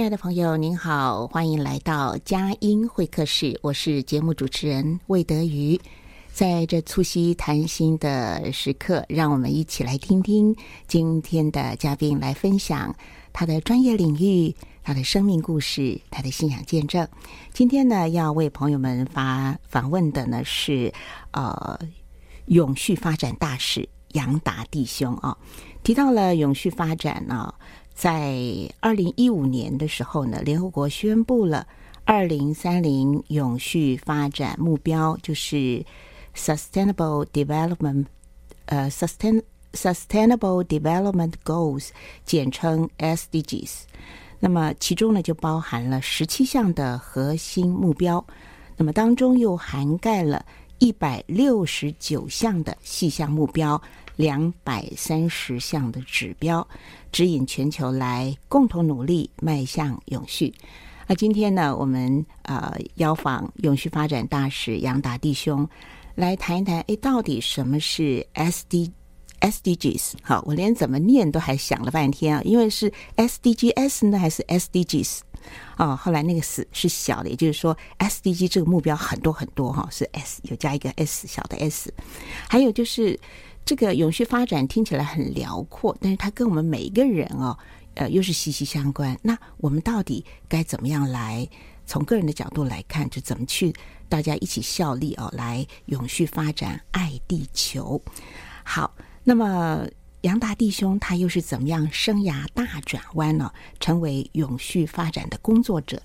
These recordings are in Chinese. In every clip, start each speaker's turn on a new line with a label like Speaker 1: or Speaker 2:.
Speaker 1: 亲爱的朋友，您好，欢迎来到佳音会客室。我是节目主持人魏德瑜。在这促膝谈心的时刻，让我们一起来听听今天的嘉宾来分享他的专业领域、他的生命故事、他的信仰见证。今天呢，要为朋友们发访问的呢是呃永续发展大使杨达弟兄啊。提到了永续发展呢。在二零一五年的时候呢，联合国宣布了二零三零永续发展目标，就是 Sustainable Development，呃，Sustain Sustainable Development Goals，简称 SDGs。那么其中呢，就包含了十七项的核心目标，那么当中又涵盖了一百六十九项的细项目标。两百三十项的指标，指引全球来共同努力迈向永续。那今天呢，我们呃邀访永续发展大使杨达弟兄来谈一谈，哎，到底什么是 SD SDGs？好，我连怎么念都还想了半天啊，因为是 SDGs 呢，还是 SDGs？哦，后来那个 S 是小的，也就是说 SDG 这个目标很多很多哈，是 S 有加一个 S 小的 S，还有就是。这个永续发展听起来很辽阔，但是它跟我们每一个人哦，呃，又是息息相关。那我们到底该怎么样来从个人的角度来看，就怎么去大家一起效力哦，来永续发展，爱地球。好，那么杨达弟兄他又是怎么样生涯大转弯呢？成为永续发展的工作者。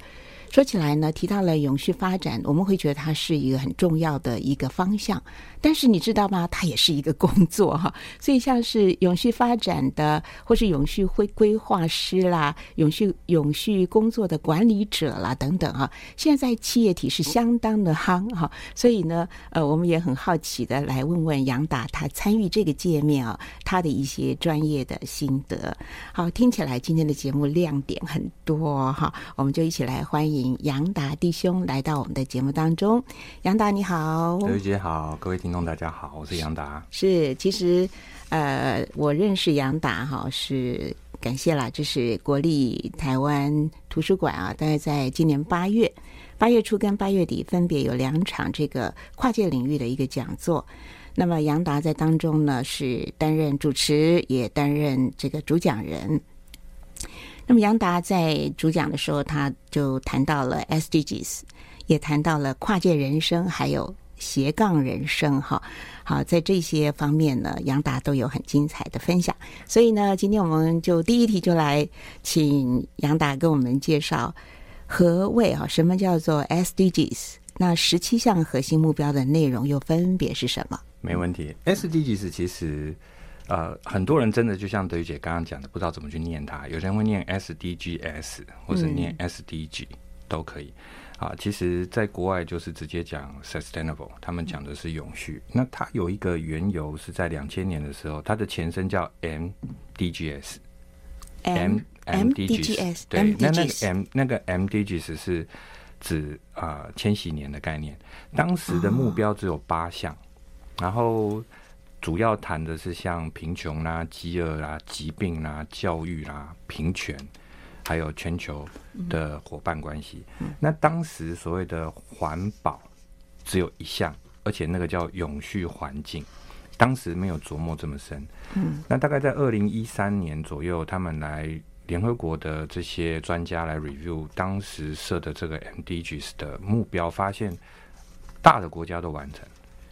Speaker 1: 说起来呢，提到了永续发展，我们会觉得它是一个很重要的一个方向。但是你知道吗？它也是一个工作哈。所以像是永续发展的，或是永续会规划师啦，永续永续工作的管理者啦等等哈，现在企业体是相当的夯哈。所以呢，呃，我们也很好奇的来问问杨达，他参与这个界面啊，他的一些专业的心得。好，听起来今天的节目亮点很多哈，我们就一起来欢迎。杨达弟兄来到我们的节目当中，杨达你好，
Speaker 2: 刘姐好，各位听众大家好，我是杨达。
Speaker 1: 是，其实呃，我认识杨达哈，是感谢啦，就是国立台湾图书馆啊，大概在今年八月八月初跟八月底分别有两场这个跨界领域的一个讲座。那么杨达在当中呢是担任主持，也担任这个主讲人。那么杨达在主讲的时候，他就谈到了 SDGs，也谈到了跨界人生，还有斜杠人生。哈，好，在这些方面呢，杨达都有很精彩的分享。所以呢，今天我们就第一题就来请杨达跟我们介绍何谓啊，什么叫做 SDGs？那十七项核心目标的内容又分别是什么？
Speaker 2: 没问题，SDGs 其实。呃，很多人真的就像德瑜姐刚刚讲的，不知道怎么去念它。有人会念 SDGs，或者念 SDG，嗯，都可以。啊，其实，在国外就是直接讲 sustainable，他们讲的是永续。那它有一个缘由是在两千年的时候，它的前身叫 MDGs。
Speaker 1: M MDGs
Speaker 2: 对，那那个 M 那个 MDGs 是指啊、呃、千禧年的概念。当时的目标只有八项，然后。主要谈的是像贫穷啦、饥饿啦、疾病啦、教育啦、平权，还有全球的伙伴关系。嗯、那当时所谓的环保只有一项，而且那个叫永续环境，当时没有琢磨这么深。嗯，那大概在二零一三年左右，他们来联合国的这些专家来 review 当时设的这个 MDGs 的目标，发现大的国家都完成。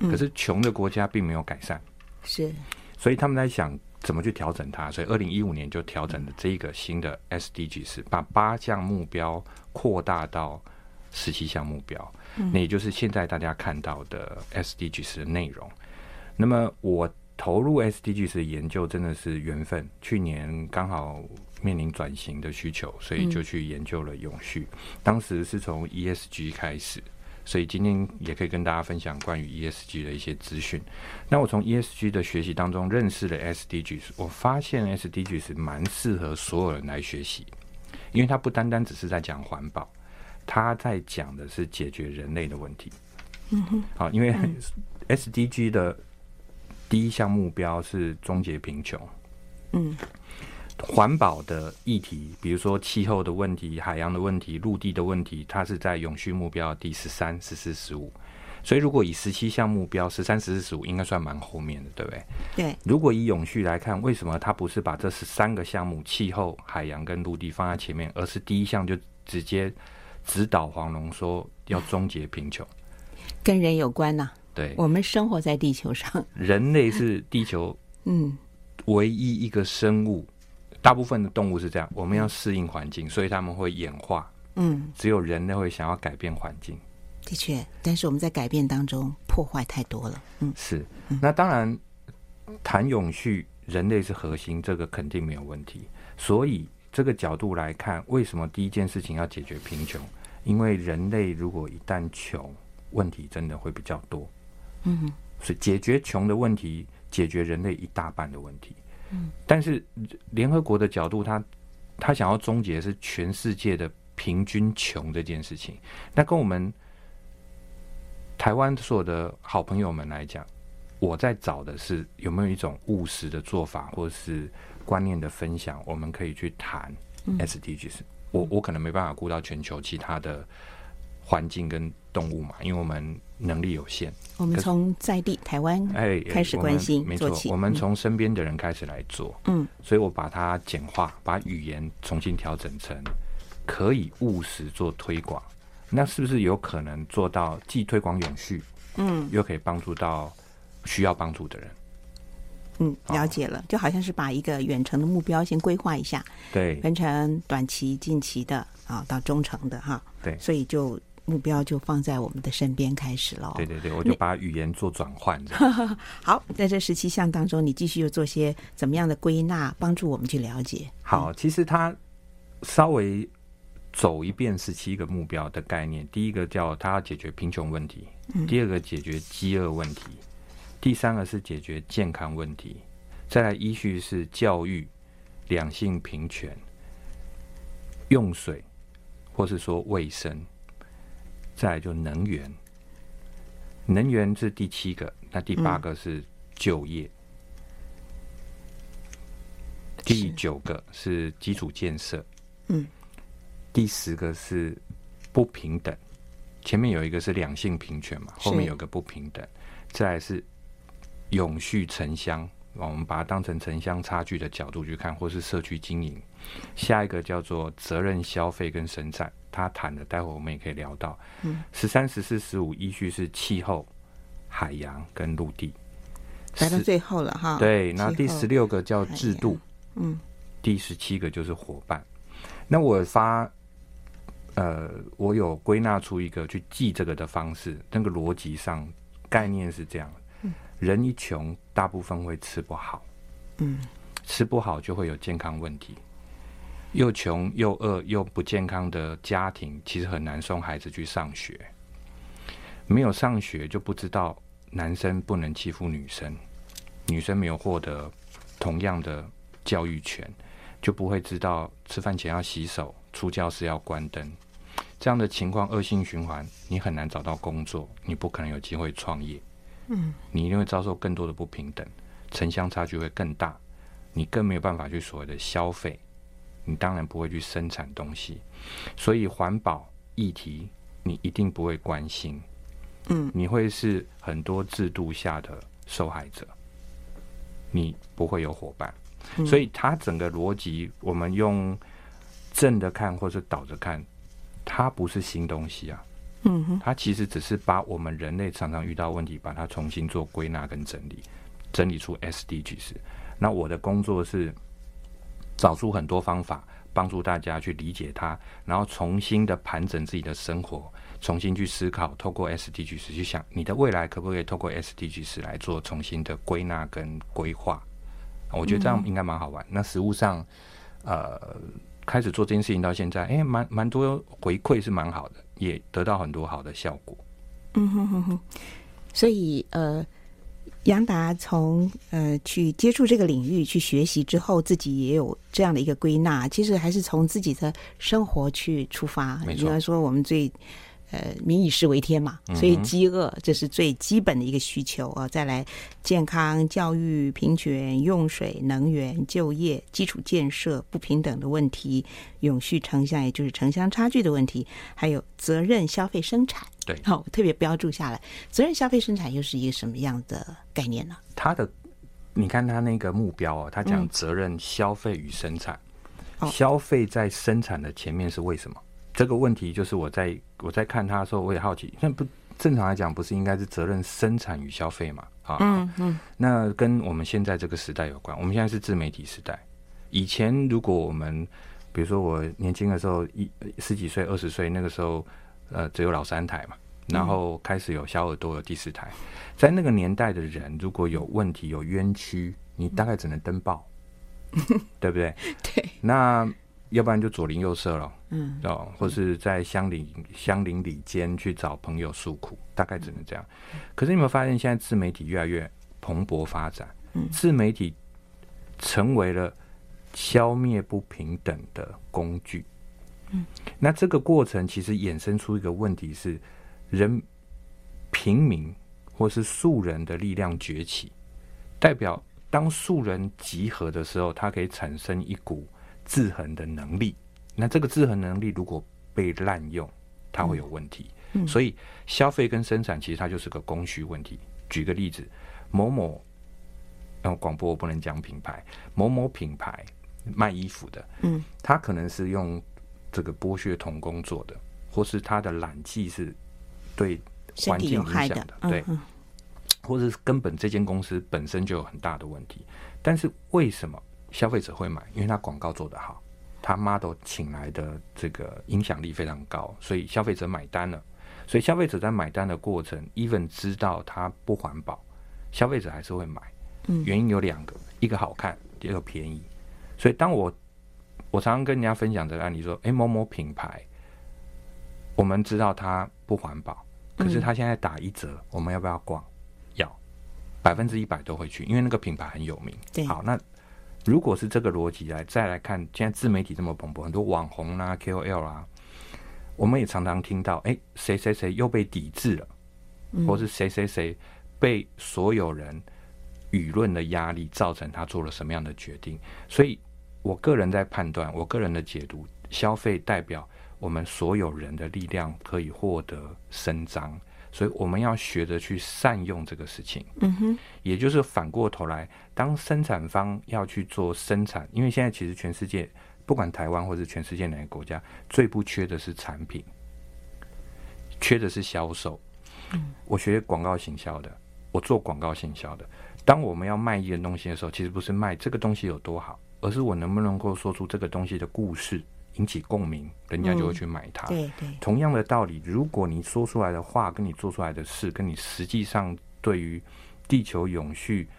Speaker 2: 可是穷的国家并没有改善，
Speaker 1: 是，
Speaker 2: 所以他们在想怎么去调整它。所以二零一五年就调整了这一个新的 SDGs，把八项目标扩大到十七项目标，那也就是现在大家看到的 SDGs 的内容。那么我投入 SDGs 的研究真的是缘分，去年刚好面临转型的需求，所以就去研究了永续。当时是从 ESG 开始。所以今天也可以跟大家分享关于 ESG 的一些资讯。那我从 ESG 的学习当中认识了 SDGs，我发现 SDGs 蛮适合所有人来学习，因为它不单单只是在讲环保，它在讲的是解决人类的问题。嗯哼。好，因为 SDG 的第一项目标是终结贫穷。嗯。环保的议题，比如说气候的问题、海洋的问题、陆地的问题，它是在永续目标第十三、十四、十五。所以，如果以十七项目标，十三、十四、十五应该算蛮后面的，对不对？
Speaker 1: 对。
Speaker 2: 如果以永续来看，为什么它不是把这十三个项目——气候、海洋跟陆地放在前面，而是第一项就直接指导黄龙说要终结贫穷？
Speaker 1: 跟人有关呐、啊。
Speaker 2: 对。
Speaker 1: 我们生活在地球上，
Speaker 2: 人类是地球 嗯唯一一个生物。大部分的动物是这样，我们要适应环境，所以他们会演化。嗯，只有人类会想要改变环境。
Speaker 1: 的确，但是我们在改变当中破坏太多了。嗯，
Speaker 2: 是。那当然，谈永续，人类是核心，这个肯定没有问题。所以这个角度来看，为什么第一件事情要解决贫穷？因为人类如果一旦穷，问题真的会比较多。嗯，所以解决穷的问题，解决人类一大半的问题。但是联合国的角度他，他他想要终结的是全世界的平均穷这件事情。那跟我们台湾所有的好朋友们来讲，我在找的是有没有一种务实的做法，或是观念的分享，我们可以去谈 SDGs。我我可能没办法顾到全球其他的。环境跟动物嘛，因为我们能力有限，
Speaker 1: 我们从在地台湾哎开始关心
Speaker 2: 没错，我们从身边的人开始来做，嗯，所以我把它简化，把语言重新调整成可以务实做推广，那是不是有可能做到既推广永续，嗯，又可以帮助到需要帮助的人？
Speaker 1: 嗯，了解了，就好像是把一个远程的目标先规划一下，
Speaker 2: 对，
Speaker 1: 分成短期、近期的啊，到中程的哈，
Speaker 2: 对，
Speaker 1: 所以就。目标就放在我们的身边开始了。
Speaker 2: 对对对，我就把语言做转换。
Speaker 1: 好，在这十七项当中，你继续又做些怎么样的归纳，帮助我们去了解？
Speaker 2: 好，其实他稍微走一遍十七个目标的概念。第一个叫他要解决贫穷问题，第二个解决饥饿问题，第三个是解决健康问题，再来依序是教育、两性平权、用水，或是说卫生。再来就能源，能源是第七个，那第八个是就业，嗯、第九个是基础建设，嗯，第十个是不平等，前面有一个是两性平权嘛，后面有个不平等，再来是永续城乡，我们把它当成城乡差距的角度去看，或是社区经营，下一个叫做责任消费跟生产。他谈的，待会我们也可以聊到。嗯，十三、十四、十五依序是气候、海洋跟陆地，
Speaker 1: 来到最后了哈。
Speaker 2: 对，那第十六个叫制度，嗯，第十七个就是伙伴。那我发，呃，我有归纳出一个去记这个的方式，那个逻辑上概念是这样：嗯，人一穷，大部分会吃不好，嗯，吃不好就会有健康问题。又穷又饿又不健康的家庭，其实很难送孩子去上学。没有上学，就不知道男生不能欺负女生，女生没有获得同样的教育权，就不会知道吃饭前要洗手，出教室要关灯。这样的情况恶性循环，你很难找到工作，你不可能有机会创业。嗯，你一定会遭受更多的不平等。城乡差距会更大，你更没有办法去所谓的消费，你当然不会去生产东西，所以环保议题你一定不会关心，嗯，你会是很多制度下的受害者，你不会有伙伴，所以它整个逻辑，我们用正的看或者倒着看，它不是新东西啊。嗯哼，它其实只是把我们人类常常遇到问题，把它重新做归纳跟整理，整理出 SDGs。那我的工作是找出很多方法，帮助大家去理解它，然后重新的盘整自己的生活，重新去思考，透过 SDGs 去想你的未来可不可以透过 SDGs 来做重新的归纳跟规划。我觉得这样应该蛮好玩。那实务上，呃。开始做这件事情到现在，哎、蛮蛮多回馈是蛮好的，也得到很多好的效果。
Speaker 1: 嗯哼哼哼。所以呃，杨达从呃去接触这个领域去学习之后，自己也有这样的一个归纳。其实还是从自己的生活去出发。应该说我们最。呃，民以食为天嘛，所以饥饿这是最基本的一个需求啊。再来，健康、教育、平权、用水、能源、就业、基础建设、不平等的问题、永续城乡，也就是城乡差距的问题，还有责任消费生产。
Speaker 2: 对，
Speaker 1: 好、哦，特别标注下来，责任消费生产又是一个什么样的概念呢？
Speaker 2: 他的，你看他那个目标哦，他讲责任消费与生产，嗯、消费在生产的前面是为什么？这个问题就是我在我在看他的时候，我也好奇。那不正常来讲，不是应该是责任生产与消费嘛？啊，嗯嗯。那跟我们现在这个时代有关。我们现在是自媒体时代。以前如果我们，比如说我年轻的时候，一十几岁、二十岁那个时候，呃，只有老三台嘛。然后开始有小耳朵，有第四台。在那个年代的人，如果有问题、有冤屈，你大概只能登报，对不对？
Speaker 1: 对。
Speaker 2: 那。要不然就左邻右舍了，嗯，哦，或是在乡邻乡邻里间去找朋友诉苦，大概只能这样。可是你有没有发现，现在自媒体越来越蓬勃发展？嗯，自媒体成为了消灭不平等的工具。嗯，那这个过程其实衍生出一个问题是：人平民或是素人的力量崛起，代表当素人集合的时候，它可以产生一股。制衡的能力，那这个制衡能力如果被滥用，它会有问题。嗯，所以消费跟生产其实它就是个供需问题。举个例子，某某，嗯，广播我不能讲品牌，某某品牌卖衣服的，嗯，它可能是用这个剥削童工做的，或是他的染剂是对环境影响的，对，或者是根本这间公司本身就有很大的问题。但是为什么？消费者会买，因为他广告做得好，他 model 请来的这个影响力非常高，所以消费者买单了。所以消费者在买单的过程，even 知道它不环保，消费者还是会买。原因有两个，一个好看，第二个便宜。所以当我我常常跟人家分享这个案例，说：诶，某某品牌，我们知道它不环保，可是它现在打一折，我们要不要逛？要，百分之一百都会去，因为那个品牌很有名。对，好，那。如果是这个逻辑来再来看，现在自媒体这么蓬勃，很多网红啊、KOL 啊，我们也常常听到，哎，谁谁谁又被抵制了，或是谁谁谁被所有人舆论的压力造成他做了什么样的决定。所以我个人在判断，我个人的解读，消费代表我们所有人的力量可以获得伸张。所以我们要学着去善用这个事情，嗯哼，也就是反过头来，当生产方要去做生产，因为现在其实全世界不管台湾或是全世界哪个国家，最不缺的是产品，缺的是销售。嗯，我学广告行销的，我做广告行销的，当我们要卖一件东西的时候，其实不是卖这个东西有多好，而是我能不能够说出这个东西的故事。引起共鸣，人家就会去买它。嗯、对对，同样的道理，如果你说出来的话跟你做出来的事，跟你实际上对于地球永续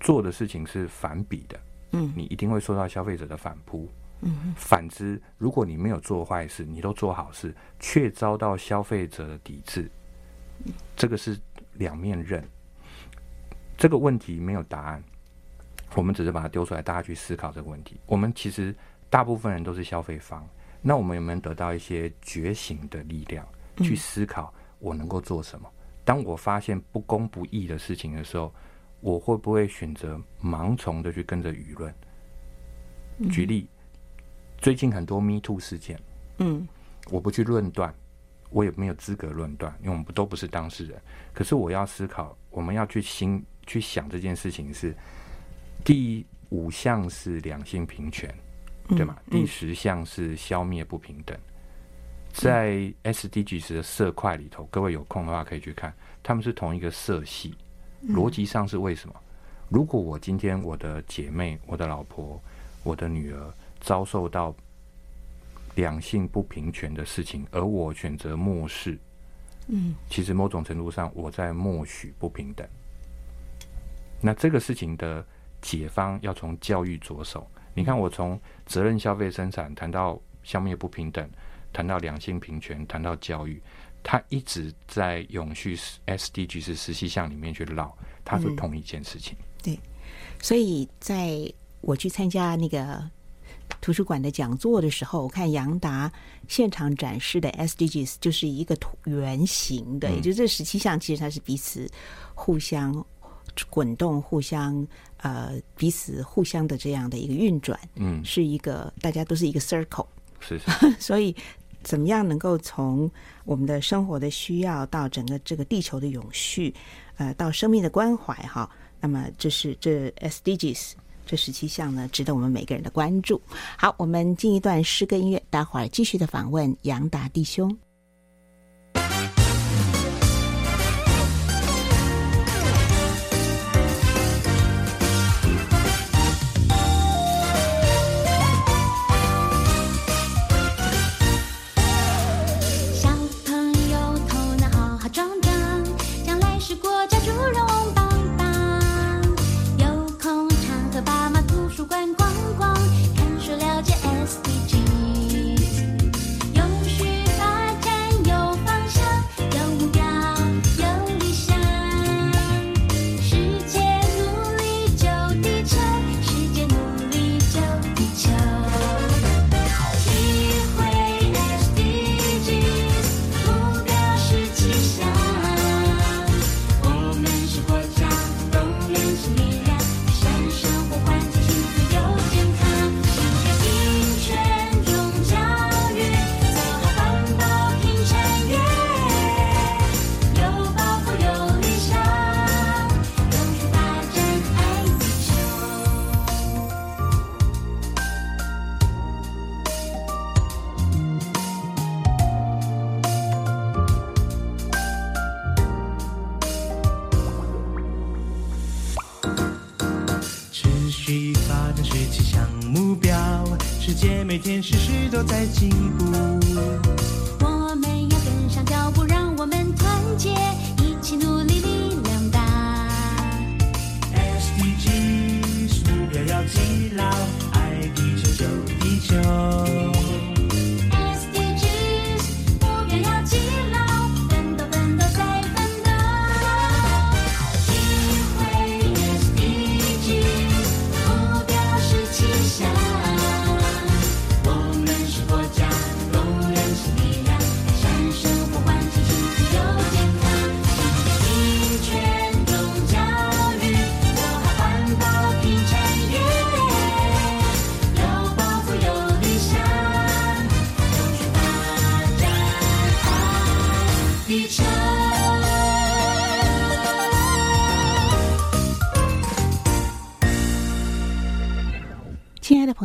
Speaker 2: 做的事情是反比的，嗯，你一定会受到消费者的反扑。嗯，反之，如果你没有做坏事，你都做好事，却遭到消费者的抵制，这个是两面刃。这个问题没有答案，我们只是把它丢出来，大家去思考这个问题。我们其实。大部分人都是消费方，那我们有没有得到一些觉醒的力量，去思考我能够做什么？当我发现不公不义的事情的时候，我会不会选择盲从的去跟着舆论？举例，最近很多 Me Too 事件，嗯，我不去论断，我也没有资格论断，因为我们都不是当事人。可是我要思考，我们要去心去想这件事情是第五项是两性平权，对吗？第十项是消灭不平等。在 SDGs 的色块里头，各位有空的话可以去看，他们是同一个色系。逻辑上是为什么？如果我今天我的姐妹、我的老婆、我的女儿遭受到两性不平权的事情，而我选择漠视，嗯，其实某种程度上我在默许不平等。那这个事情的解方要从教育着手。你看，我从责任消费生产谈到消灭不平等，谈到两性平权，谈到教育。他一直在永续 SDG 是十七项里面去绕，它是同一件事情。
Speaker 1: 嗯、对，所以在我去参加那个图书馆的讲座的时候，我看杨达现场展示的 SDGs 就是一个椭圆形的，嗯、也就是这十七项其实它是彼此互相滚动、互相呃彼此互相的这样的一个运转。嗯，是一个大家都是一个 circle。
Speaker 2: 是，是，
Speaker 1: 所以。怎么样能够从我们的生活的需要到整个这个地球的永续，呃，到生命的关怀哈？那么这是这 SDGs 这十七项呢，值得我们每个人的关注。好，我们进一段诗歌音乐，待会儿继续的访问杨达弟兄。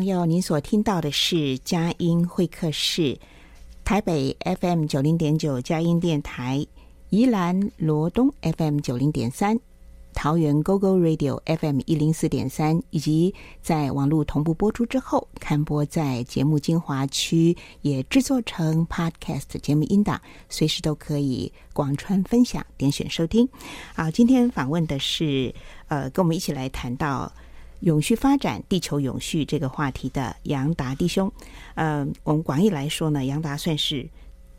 Speaker 1: 朋友，您所听到的是佳音会客室，台北 FM 九零点九佳音电台，宜兰罗东 FM 九零点三，桃园 GO GO Radio FM 一零四点三，以及在网络同步播出之后，刊播在节目精华区，也制作成 Podcast 节目音档，随时都可以广传分享，点选收听。好，今天访问的是呃，跟我们一起来谈到。永续发展、地球永续这个话题的杨达弟兄，呃，我们广义来说呢，杨达算是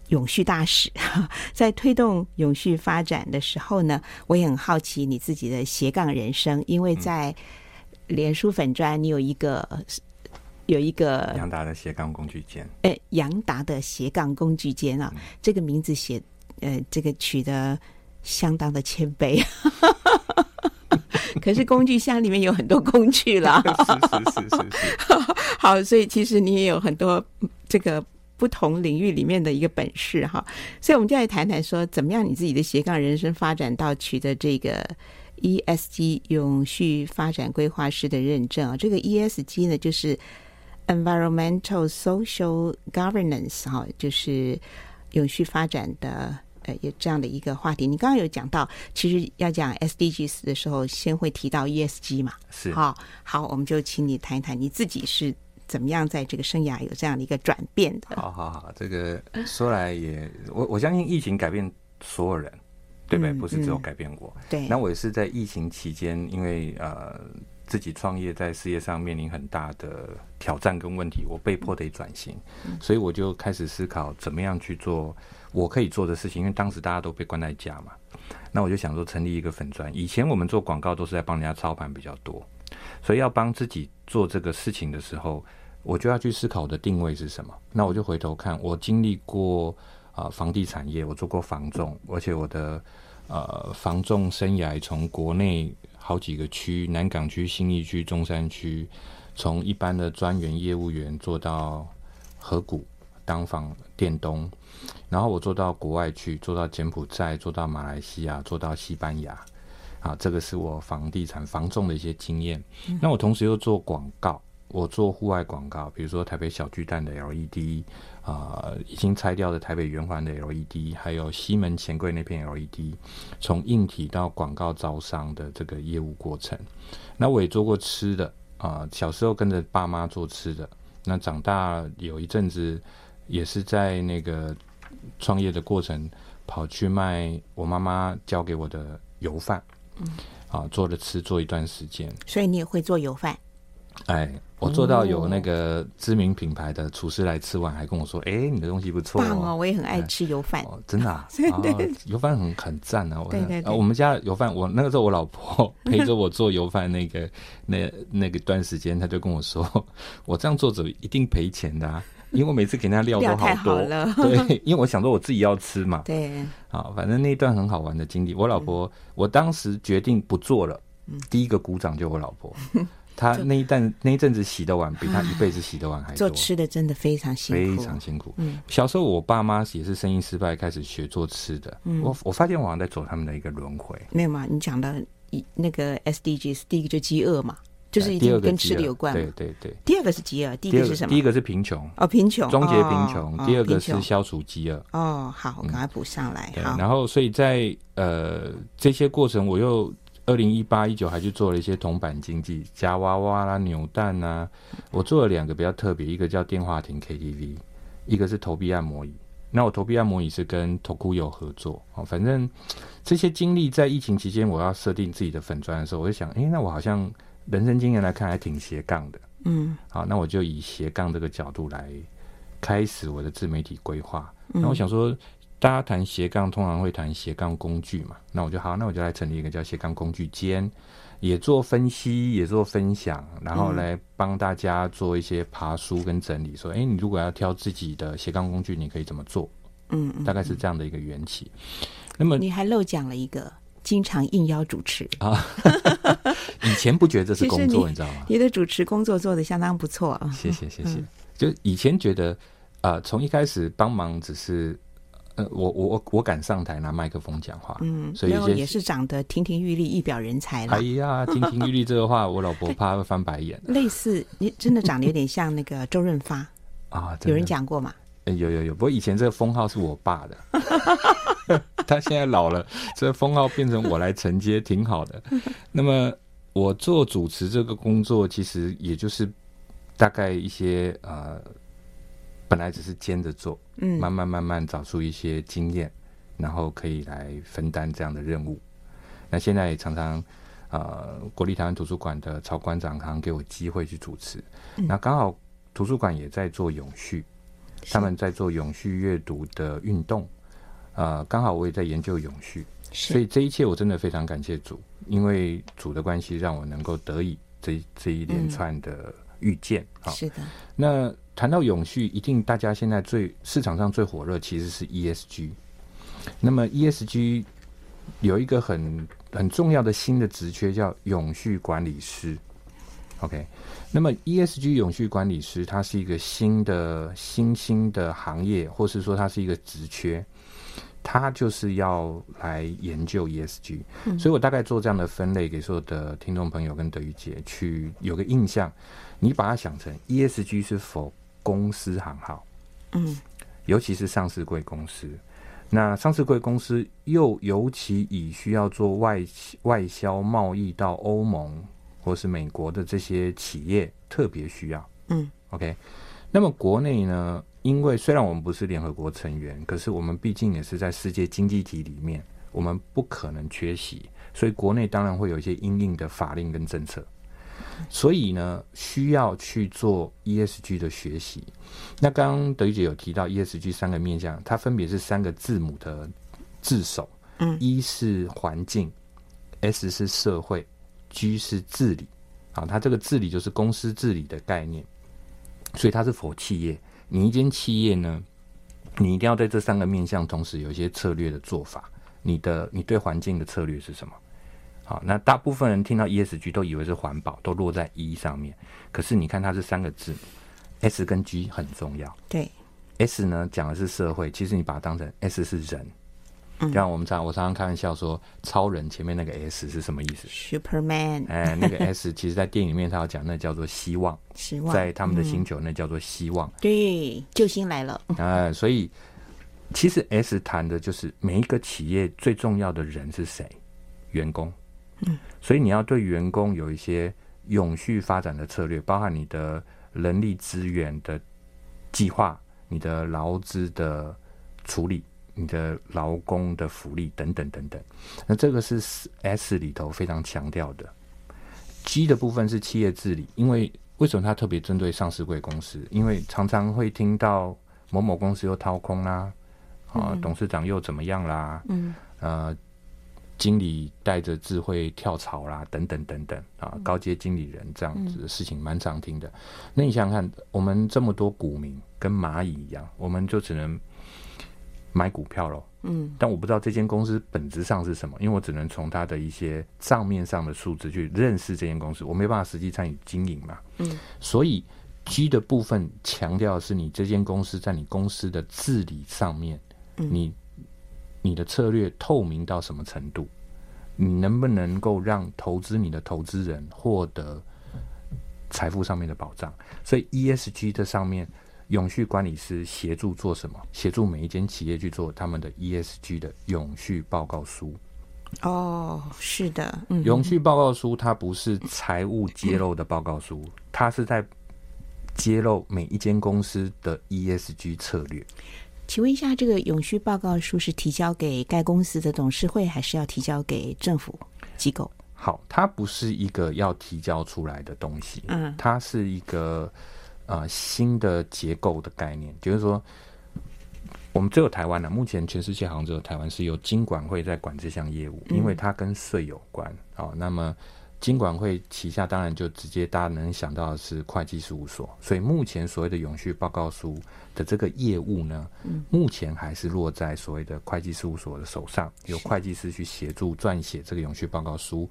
Speaker 1: 永续大使。在推动永续发展的时候呢，我也很好奇你自己的斜杠人生，因为在脸书粉砖，你有一个有一个
Speaker 2: 杨达的斜杠工具间，
Speaker 1: 哎，杨达的斜杠工具间啊，这个名字写，呃，这个取得相当的谦卑。可是工具箱里面有很多工具啦。
Speaker 2: 是是是是是。
Speaker 1: 好，所以其实你也有很多这个不同领域里面的一个本事哈。所以我们就来谈谈说，怎么样你自己的斜杠人生发展到取得这个 ESG 永续发展规划师的认证啊？这个 ESG 呢，就是 Environmental Social Governance 哈，就是永续发展的。呃，有这样的一个话题，你刚刚有讲到，其实要讲 SDGs 的时候，先会提到 ESG 嘛？
Speaker 2: 是。
Speaker 1: 好，好，我们就请你谈一谈你自己是怎么样在这个生涯有这样的一个转变的。
Speaker 2: 好好好，这个说来也，我我相信疫情改变所有人，对不对？不是只有改变我。
Speaker 1: 嗯嗯、对。
Speaker 2: 那我也是在疫情期间，因为呃自己创业，在事业上面临很大的挑战跟问题，我被迫得转型，嗯、所以我就开始思考怎么样去做。我可以做的事情，因为当时大家都被关在家嘛，那我就想说成立一个粉专。以前我们做广告都是在帮人家操盘比较多，所以要帮自己做这个事情的时候，我就要去思考我的定位是什么。那我就回头看，我经历过啊、房地产业，我做过房仲，而且我的呃房仲生涯从国内好几个区，南港区、新义区、中山区，从一般的专员业务员做到合股当房店东。然后我做到国外去，做到柬埔寨，做到马来西亚，做到西班牙，啊，这个是我房地产房仲的一些经验。嗯、那我同时又做广告，我做户外广告，比如说台北小巨蛋的 LED，啊、呃，已经拆掉的台北圆环的 LED，还有西门钱柜那片 LED，从硬体到广告招商的这个业务过程。那我也做过吃的，啊、呃，小时候跟着爸妈做吃的，那长大有一阵子也是在那个。创业的过程，跑去卖我妈妈教给我的油饭，嗯，啊，做了吃做一段时间，
Speaker 1: 所以你也会做油饭？
Speaker 2: 哎，我做到有那个知名品牌的厨师来吃完，还跟我说：“哎、欸，你的东西不错、哦。”
Speaker 1: 棒哦，我也很爱吃油饭、
Speaker 2: 哦，真的啊，
Speaker 1: 对
Speaker 2: 对油饭很很赞啊！
Speaker 1: 对对对，
Speaker 2: 我们家油饭，我那个时候我老婆 陪着我做油饭，那个那那个段时间，她就跟我说：“ 我这样做着一定赔钱的、啊。”因为我每次给人家料都好多，
Speaker 1: 好
Speaker 2: 对，因为我想说我自己要吃嘛，
Speaker 1: 对，
Speaker 2: 好，反正那一段很好玩的经历。我老婆，嗯、我当时决定不做了，嗯、第一个鼓掌就我老婆，她那一段那一阵子洗的碗比她一辈子洗的碗还多。
Speaker 1: 做吃的真的非常辛苦，
Speaker 2: 非常辛苦。嗯，小时候我爸妈也是生意失败，开始学做吃的。嗯，我我发现我好像在走他们的一个轮回。
Speaker 1: 没有嘛？你讲的一那个 SDGs，第一个就饥饿嘛。就是一定跟吃的有关。
Speaker 2: 对对对。
Speaker 1: 第二个是饥饿，第一个是什么？
Speaker 2: 第一个是贫穷。
Speaker 1: 哦，贫穷，
Speaker 2: 终结贫穷。第二个是消除饥饿。
Speaker 1: 哦，好，我赶快补上来。
Speaker 2: 好，然后所以在呃这些过程，我又二零一八一九还去做了一些铜板经济，夹娃娃啦、扭蛋呐。我做了两个比较特别，一个叫电话亭 KTV，一个是投币按摩椅。那我投币按摩椅是跟 TOKUYO 合作。哦，反正这些经历在疫情期间，我要设定自己的粉砖的时候，我就想，哎，那我好像。人生经验来看，还挺斜杠的。嗯，好，那我就以斜杠这个角度来开始我的自媒体规划。嗯、那我想说，大家谈斜杠，通常会谈斜杠工具嘛。那我就好，那我就来成立一个叫斜杠工具间，也做分析，也做分享，然后来帮大家做一些爬书跟整理。说，哎、嗯，你如果要挑自己的斜杠工具，你可以怎么做？嗯，大概是这样的一个缘起。那么
Speaker 1: 你还漏讲了一个。经常应邀主持
Speaker 2: 啊，以前不觉得这是工作，你，你知道吗？
Speaker 1: 你的主持工作做的相当不错啊！
Speaker 2: 谢谢谢谢。嗯、就以前觉得啊、呃，从一开始帮忙只是呃，我我我我敢上台拿麦克风讲话，嗯，所以
Speaker 1: 也是长得亭亭玉立、一表人才了。
Speaker 2: 哎呀，亭亭玉立这个话，我老婆怕会翻白眼。
Speaker 1: 类似，你真的长得有点像那个周润发 啊？有人讲过吗？
Speaker 2: 有有有，不过以前这个封号是我爸的，他现在老了，这个封号变成我来承接，挺好的。那么我做主持这个工作，其实也就是大概一些呃，本来只是兼着做，嗯，慢慢慢慢找出一些经验，然后可以来分担这样的任务。那现在也常常呃，国立台湾图书馆的曹馆长常常给我机会去主持，嗯、那刚好图书馆也在做永续。他们在做永续阅读的运动，呃，刚好我也在研究永续，所以这一切我真的非常感谢主，因为主的关系让我能够得以这这一连串的遇见。好、嗯，是的。那谈到永续，一定大家现在最市场上最火热其实是 ESG。那么 ESG 有一个很很重要的新的职缺叫永续管理师。OK，那么 ESG 永续管理师，它是一个新的新兴的行业，或是说它是一个职缺，它就是要来研究 ESG。嗯。所以我大概做这样的分类，给所有的听众朋友跟德语姐去有个印象。你把它想成 ESG 是否公司行号？嗯，尤其是上市贵公司。那上市贵公司又尤其以需要做外外销贸易到欧盟。或是美国的这些企业特别需要，嗯，OK。那么国内呢？因为虽然我们不是联合国成员，可是我们毕竟也是在世界经济体里面，我们不可能缺席，所以国内当然会有一些应应的法令跟政策。所以呢，需要去做 ESG 的学习。那刚刚德玉姐有提到 ESG 三个面向，它分别是三个字母的字首，嗯一是环境，S 是社会。G 是治理，啊，它这个治理就是公司治理的概念，所以它是 for 企业。你一间企业呢，你一定要对这三个面向同时有一些策略的做法。你的你对环境的策略是什么？好，那大部分人听到 ESG 都以为是环保，都落在 E 上面。可是你看它是三个字，S 跟 G 很重要。对，S 呢讲的是社会，其实你把它当成 S 是人。就像我们常我常常开玩笑说，超人前面那个 S 是什么意思？Superman。哎，那个 S 其实，在电影里面他要讲，那叫做希望。希望。在他们的星球，那叫做希望。对，救星来了。啊，所以其实 S 谈的就是每一个企业最重要的人是谁？员工。嗯。所以你要对员工有一些永续发展的策略，包含你的人力资源的计划，你的劳资的处理。你的劳工的福利等等等等，那这个是 S 里头非常强调的。G 的部分是企业治理，因为为什么它特别针对上市贵公司？因为常常会听到某某公司又掏空啦，啊，嗯、董事长又怎么样啦，嗯，呃，经理带着智慧跳槽啦，等等等等啊，高阶经理人这样子的事情蛮常听的。那你想想看，我们这么多股民跟蚂蚁一样，我们就只能。买股票喽，嗯，但我不知道这间公司本质上是什么，因为我只能从它的一些账面上的数字去认识这间公司，我没办法实际参与经营嘛，嗯，所以 G 的部分强调的是你这间公司在你公司的治理上面，嗯，你你的策略透明到什么程度，你能不能够让投资你的投资人获得财富上面的保障？所以 ESG 这上面。永续管理师协助做什么？协助每一间企业去做他们的 ESG 的永续报告书。哦，是的，嗯，永续报告书它不是财务揭露的报告书，它是在揭露每一间公司的 ESG 策略。请问一下，这个永续报告书是提交给该公司的董事会，还是要提交给政府机构？好，它不是一个要提交出来的东西，嗯，它是一个。啊、呃，新的结构的概念，就是说，我们只有台湾呢。目前全世界好像只有台湾是由金管会在管这项业务，因为它跟税有关。好、那么金管会旗下当然就直接大家能想到的是会计事务所，所以目前所谓的永续报告书的这个业务呢，嗯、目前还是落在所谓的会计事务所的手上，由会计师去协助撰写这个永续报告书。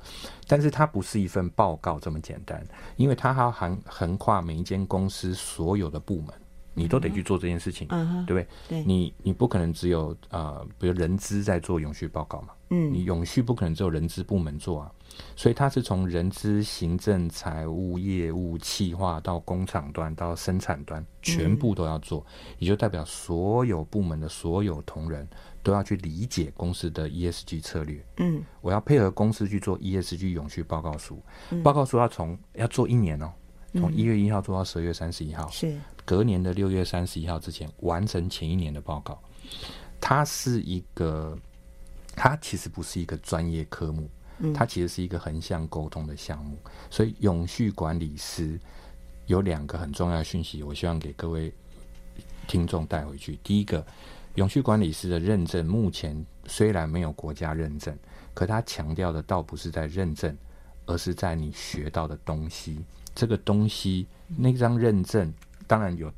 Speaker 2: 但是它不是一份报告这么简单，因为它还要横横跨每一间公司所有的部门，你都得去做这件事情，嗯、对不对？对，你你不可能只有呃，比如人资在做永续报告嘛，嗯，你永续不可能只有人资部门做啊。所以它是从人资、行政、财务、业务、企划到工厂端到生产端，全部都要做，也就代表所有部门的所有同仁都要去理解公司的 ESG 策略。嗯，我要配合公司去做 ESG 永续报告书，报告书要从要做一年哦，从一月一号做到十二月三十一号，是隔年的六月三十一号之前完成前一年的报告。它是一个，它其实不是一个专业科目。它其实是一个横向沟通的项目，所以永续管理师有两个很重要的讯息，我希望给各位听众带回去。第一个，永续管理师的认证目前虽然没有国家认证，可他强调的倒不是在认证，而是在你学到的东西。这个东西那张认证当然有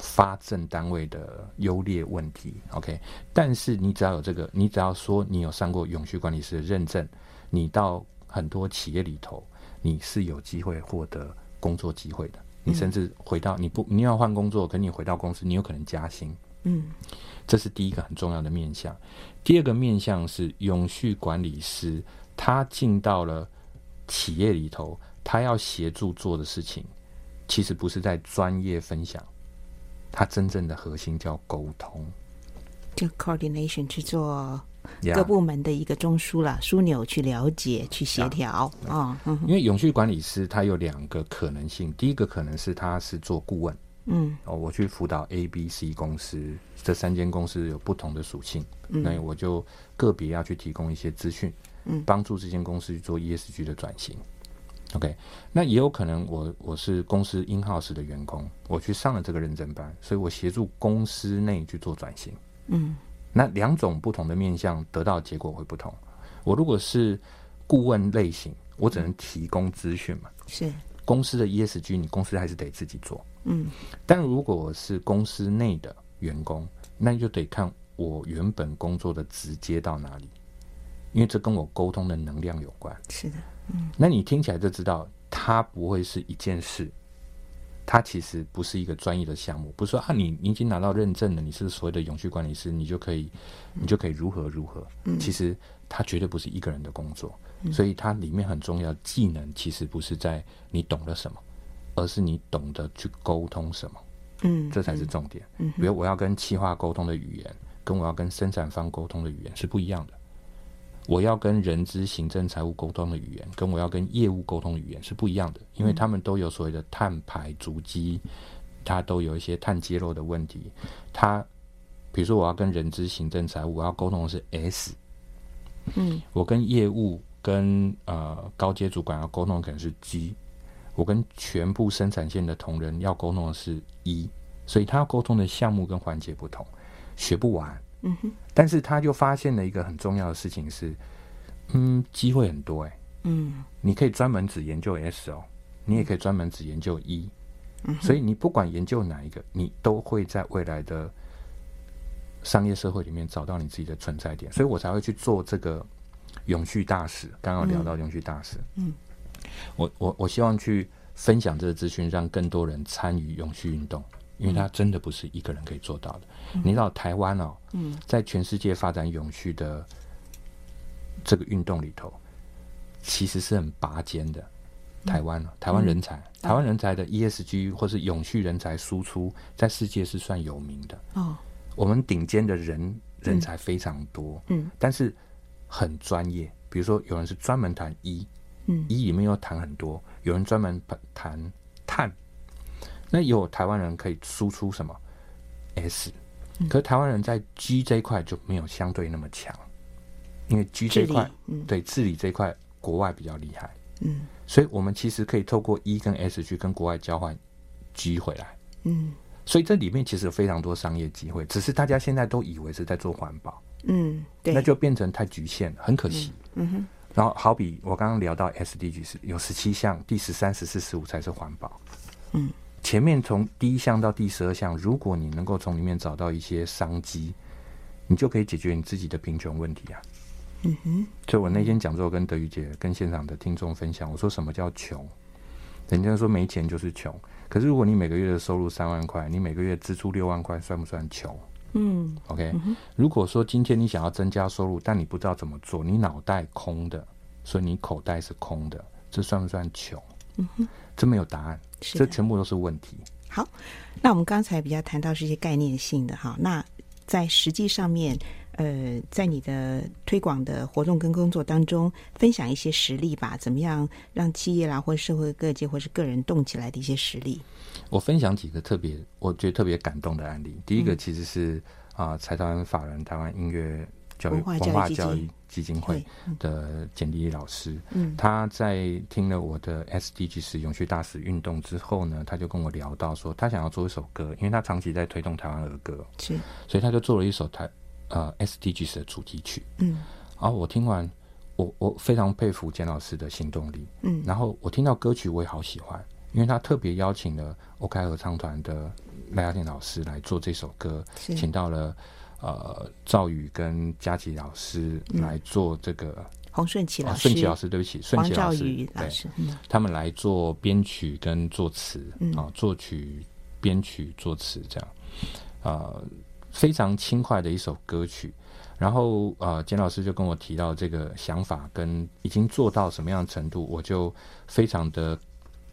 Speaker 2: 发证单位的优劣问题，OK，但是你只要有这个，你只要说你有上过永续管理师的认证。你到很多企业里头，你是有机会获得工作机会的。你甚至回到你不你要换工作，可你回到公司，你有可能加薪。
Speaker 1: 嗯，
Speaker 2: 这是第一个很重要的面向。第二个面向是永续管理师，他进到了企业里头，他要协助做的事情，其实不是在专业分享，他真正的核心叫沟通，
Speaker 1: 就 coordination 去做各部门的一个中枢了枢纽去了解、去协调啊。
Speaker 2: 因为永续管理师他有两个可能性，第一个可能是他是做顾问。
Speaker 1: 嗯，
Speaker 2: 哦，我去辅导 A、B、C 公司，这三间公司有不同的属性，嗯，那我就个别要去提供一些资讯，嗯，帮助这间公司去做 ESG 的转型。OK，那也有可能我我是公司 in house 的员工，我去上了这个认证班，所以我协助公司内去做转型。
Speaker 1: 嗯，
Speaker 2: 那两种不同的面向得到的结果会不同。我如果是顾问类型，我只能提供资讯嘛，
Speaker 1: 是
Speaker 2: 公司的 ESG，你公司还是得自己做。
Speaker 1: 嗯，
Speaker 2: 但如果我是公司内的员工，那就得看我原本工作的直接到哪里，因为这跟我沟通的能量有关。
Speaker 1: 是的，嗯，
Speaker 2: 那你听起来就知道，它不会是一件事，它其实不是一个专业的项目，不是说啊，你已经拿到认证了，你是所谓的永续管理师，你就可以，你就可以如何如何。
Speaker 1: 嗯，
Speaker 2: 其实它绝对不是一个人的工作，所以它里面很重要的技能，其实不是在你懂了什么。而是你懂得去沟通什么，
Speaker 1: 嗯，
Speaker 2: 这才是重点。
Speaker 1: 嗯，
Speaker 2: 比如我要跟企划沟通的语言，跟我要跟生产方沟通的语言是不一样的。我要跟人资、行政、财务沟通的语言，跟我要跟业务沟通的语言是不一样的，因为他们都有所谓的碳排足迹，它都有一些碳揭露的问题。它，比如说我要跟人资、行政、财务，我要沟通的是 S，
Speaker 1: 嗯，
Speaker 2: 我跟业务跟呃高阶主管要沟通的可能是 G。我跟全部生产线的同仁要沟通的是一，所以他要沟通的项目跟环节不同，学不完。
Speaker 1: 嗯哼。
Speaker 2: 但是他就发现了一个很重要的事情是，嗯，机会很多哎、欸。
Speaker 1: 嗯。
Speaker 2: 你可以专门只研究 S 哦，你也可以专门只研究一。
Speaker 1: 嗯。
Speaker 2: 所以你不管研究哪一个，你都会在未来的商业社会里面找到你自己的存在点。所以我才会去做这个永续大使。刚刚聊到永续大使。
Speaker 1: 嗯。嗯
Speaker 2: 我我我希望去分享这个资讯，让更多人参与永续运动，因为它真的不是一个人可以做到的。嗯、你知道台湾哦，
Speaker 1: 嗯，
Speaker 2: 在全世界发展永续的这个运动里头，其实是很拔尖的。台湾、哦、台湾人才，嗯、台湾人才的 ESG 或是永续人才输出，在世界是算有名的。
Speaker 1: 哦，
Speaker 2: 我们顶尖的人人才非常多，
Speaker 1: 嗯，
Speaker 2: 但是很专业。比如说，有人是专门谈一。
Speaker 1: 嗯，
Speaker 2: 一里面又谈很多，有人专门谈碳，那有台湾人可以输出什么？S，、嗯、可是台湾人在 G 这一块就没有相对那么强，因为 G 这一块、嗯，对治理这一块国外比较厉害，
Speaker 1: 嗯，
Speaker 2: 所以我们其实可以透过 E 跟 S 去跟国外交换 G 回来，
Speaker 1: 嗯，
Speaker 2: 所以这里面其实有非常多商业机会，只是大家现在都以为是在做环保，
Speaker 1: 嗯，对，
Speaker 2: 那就变成太局限了，很可惜，
Speaker 1: 嗯，嗯哼。
Speaker 2: 然后，好比我刚刚聊到 SDG 是有十七项，第十三、十四、十五才是环保。
Speaker 1: 嗯，
Speaker 2: 前面从第一项到第十二项，如果你能够从里面找到一些商机，你就可以解决你自己的贫穷问题啊。
Speaker 1: 嗯哼。
Speaker 2: 所以我那天讲座跟德语姐跟现场的听众分享，我说什么叫穷？人家说没钱就是穷。可是如果你每个月的收入三万块，你每个月支出六万块，算不算穷？
Speaker 1: 嗯
Speaker 2: ，OK
Speaker 1: 嗯。
Speaker 2: 如果说今天你想要增加收入，但你不知道怎么做，你脑袋空的，所以你口袋是空的，这算不算穷？
Speaker 1: 嗯哼，
Speaker 2: 这没有答案，这全部都是问题。
Speaker 1: 好，那我们刚才比较谈到是一些概念性的哈，那在实际上面，呃，在你的推广的活动跟工作当中，分享一些实例吧，怎么样让企业啦，或者社会各界，或是个人动起来的一些实例。
Speaker 2: 我分享几个特别，我觉得特别感动的案例。第一个其实是啊，财团法人台湾音乐教育文化教育基金会的简丽老师，
Speaker 1: 嗯，
Speaker 2: 他在听了我的 SDGs 永续大使运动之后呢，他就跟我聊到说，他想要做一首歌，因为他长期在推动台湾儿歌，
Speaker 1: 是，
Speaker 2: 所以他就做了一首台呃 SDGs 的主题曲，
Speaker 1: 嗯，
Speaker 2: 然后我听完，我我非常佩服简老师的行动力，
Speaker 1: 嗯，
Speaker 2: 然后我听到歌曲我也好喜欢。因为他特别邀请了 OK 合唱团的赖雅婷老师来做这首歌，请到了呃赵宇跟佳琪老师来做这个
Speaker 1: 洪顺奇老师，
Speaker 2: 顺奇老师，对不起，顺奇老
Speaker 1: 师，老师，
Speaker 2: 对，他们来做编曲跟作词，啊，作曲、编曲、作词这样，啊，非常轻快的一首歌曲。然后，呃，简老师就跟我提到这个想法跟已经做到什么样的程度，我就非常的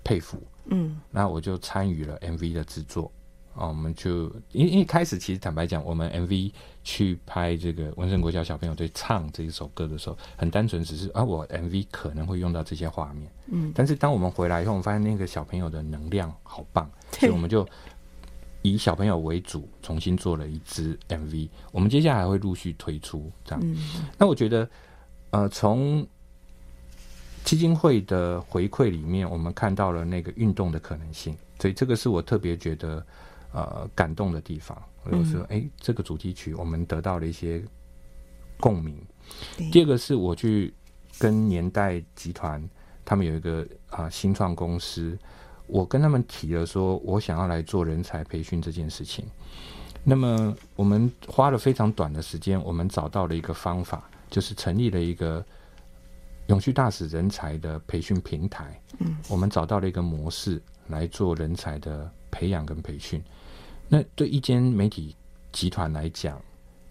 Speaker 2: 佩服。嗯，那我就参与了 MV 的制作。啊，我们就因为因为开始其实坦白讲，我们 MV 去拍这个文森国小小朋友在唱这一首歌的时候，很单纯，只是啊，我 MV 可能会用到这些画面。嗯，但是当我们回来以后，我们发现那个小朋友的能量好棒，所以我们就以小朋友为主，重新做了一支 MV。我们接下来还会陆续推出这样。嗯，那我觉得，呃，从基金会的回馈里面，我们看到了那个运动的可能性，所以这个是我特别觉得。呃，感动的地方，我就说，哎、欸，这个主题曲我们得到了一些共鸣。第二个是我去跟年代集团，他们有一个啊、呃、新创公司，我跟他们提了说，我想要来做人才培训这件事情。那么我们花了非常短的时间，我们找到了一个方法，就是成立了一个永续大使人才的培训平台。嗯，我们找到了一个模式来做人才的培养跟培训。那对一间媒体集团来讲，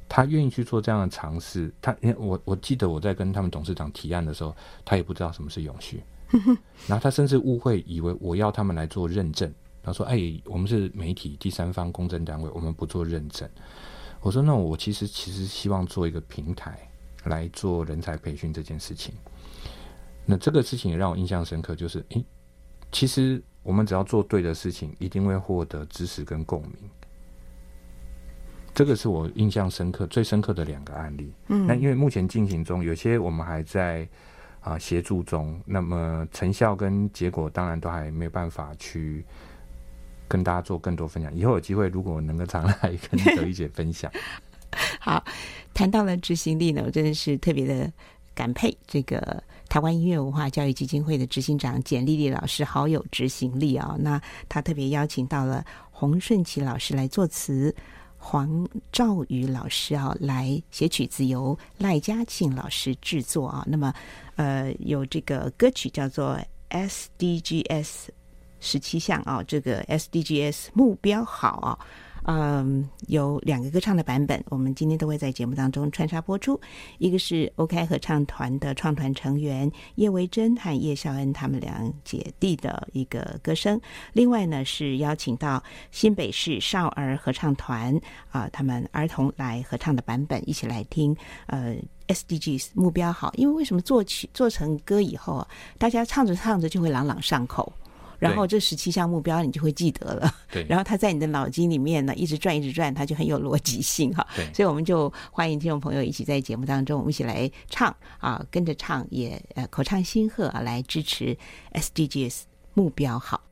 Speaker 2: 他愿意去做这样的尝试，他我我记得我在跟他们董事长提案的时候，他也不知道什么是永续，然后他甚至误会以为我要他们来做认证，他说：“哎，我们是媒体第三方公证单位，我们不做认证。”我说：“那我其实其实希望做一个平台来做人才培训这件事情。”那这个事情也让我印象深刻，就是诶，其实。我们只要做对的事情，一定会获得支持跟共鸣。这个是我印象深刻、最深刻的两个案例。嗯，那因为目前进行中，有些我们还在啊协助中，那么成效跟结果当然都还没有办法去跟大家做更多分享。以后有机会，如果能够常来跟德玉姐分享。
Speaker 1: 好，谈到了执行力呢，我真的是特别的感佩这个。台湾音乐文化教育基金会的执行长简丽丽老师好有执行力啊、那他特别邀请到了洪顺奇老师来作词，黄兆宇老师啊来写曲子，由赖嘉庆老师制作啊。那么，呃，有这个歌曲叫做 SDGs 十七项啊，这个 SDGs 目标好啊。嗯，有两个歌唱的版本，我们今天都会在节目当中穿插播出。一个是 OK 合唱团的创团成员叶维珍和叶孝恩他们两姐弟的一个歌声，另外呢是邀请到新北市少儿合唱团啊、他们儿童来合唱的版本，一起来听。呃，SDGs 目标好，因为为什么做曲做成歌以后啊，大家唱着唱着就会朗朗上口。然后这十七项目标你就会记得了，对。然后它在你的脑筋里面呢一直转一直转，它就很有逻辑性哈。对。所以我们就欢迎听众朋友一起在节目当中，我们一起来唱啊，跟着唱也呃口唱心和啊，来支持 SDGs 目标好。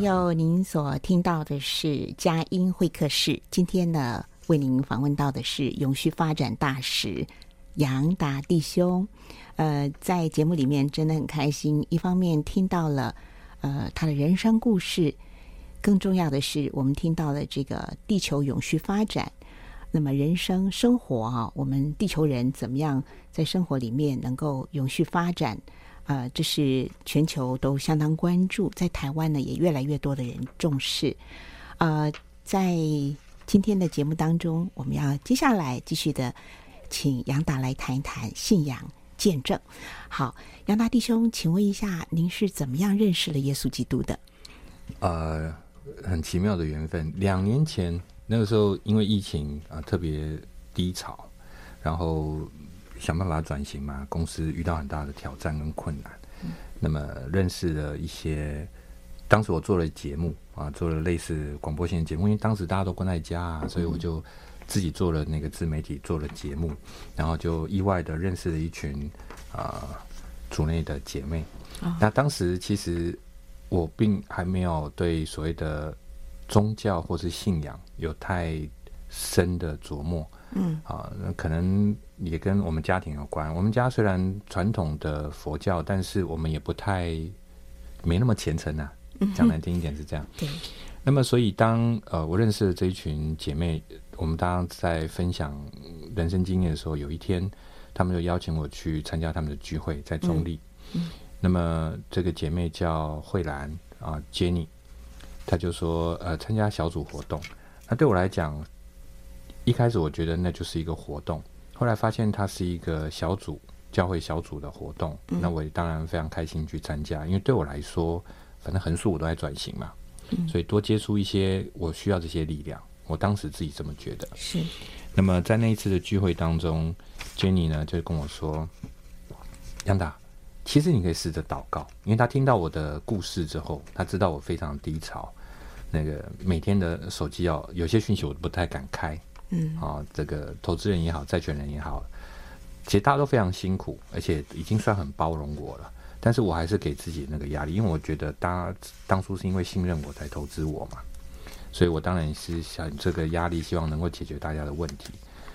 Speaker 1: 朋友，您所听到的是佳音会客室。今天呢，为您访问到的是永续发展大使杨达弟兄。呃，在节目里面真的很开心，一方面听到了呃他的人生故事，更重要的是我们听到了这个地球永续发展。那么人生生活啊，我们地球人怎么样在生活里面能够永续发展？呃，这是全球都相当关注，在台湾呢也越来越多的人重视。呃，在今天的节目当中，我们要接下来继续的请杨达来谈一谈信仰见证。好，杨达弟兄，请问一下，您是怎么样认识了耶稣基督的？
Speaker 2: 呃，很奇妙的缘分。两年前那个时候，因为疫情啊，特别低潮，然后。想办法转型嘛，公司遇到很大的挑战跟困难，嗯、那么认识了一些。当时我做了节目啊，做了类似广播性的节目，因为当时大家都关在家啊，所以我就自己做了那个自媒体，做了节目，然后就意外的认识了一群啊组内的姐妹。哦、那当时其实我并还没有对所谓的宗教或是信仰有太深的琢磨。嗯，啊，那可能也跟我们家庭有关。我们家虽然传统的佛教，但是我们也不太没那么虔诚呐、啊。讲难听一点是这样。对。那么，所以当呃我认识了这一群姐妹，我们当在分享人生经验的时候，有一天，他们就邀请我去参加他们的聚会，在中坜。嗯。那么这个姐妹叫慧兰啊，Jenny，她就说呃参加小组活动。那对我来讲。一开始我觉得那就是一个活动，后来发现它是一个小组教会小组的活动，嗯、那我当然非常开心去参加，因为对我来说，反正横竖我都在转型嘛，嗯、所以多接触一些我需要这些力量，我当时自己这么觉得。是。那么在那一次的聚会当中，Jenny 呢就跟我说：“杨达，其实你可以试着祷告，因为他听到我的故事之后，他知道我非常低潮，那个每天的手机要有些讯息我都不太敢开。”嗯，啊，这个投资人也好，债权人也好，其实大家都非常辛苦，而且已经算很包容我了。但是我还是给自己那个压力，因为我觉得大家当初是因为信任我才投资我嘛，所以我当然是想这个压力，希望能够解决大家的问题。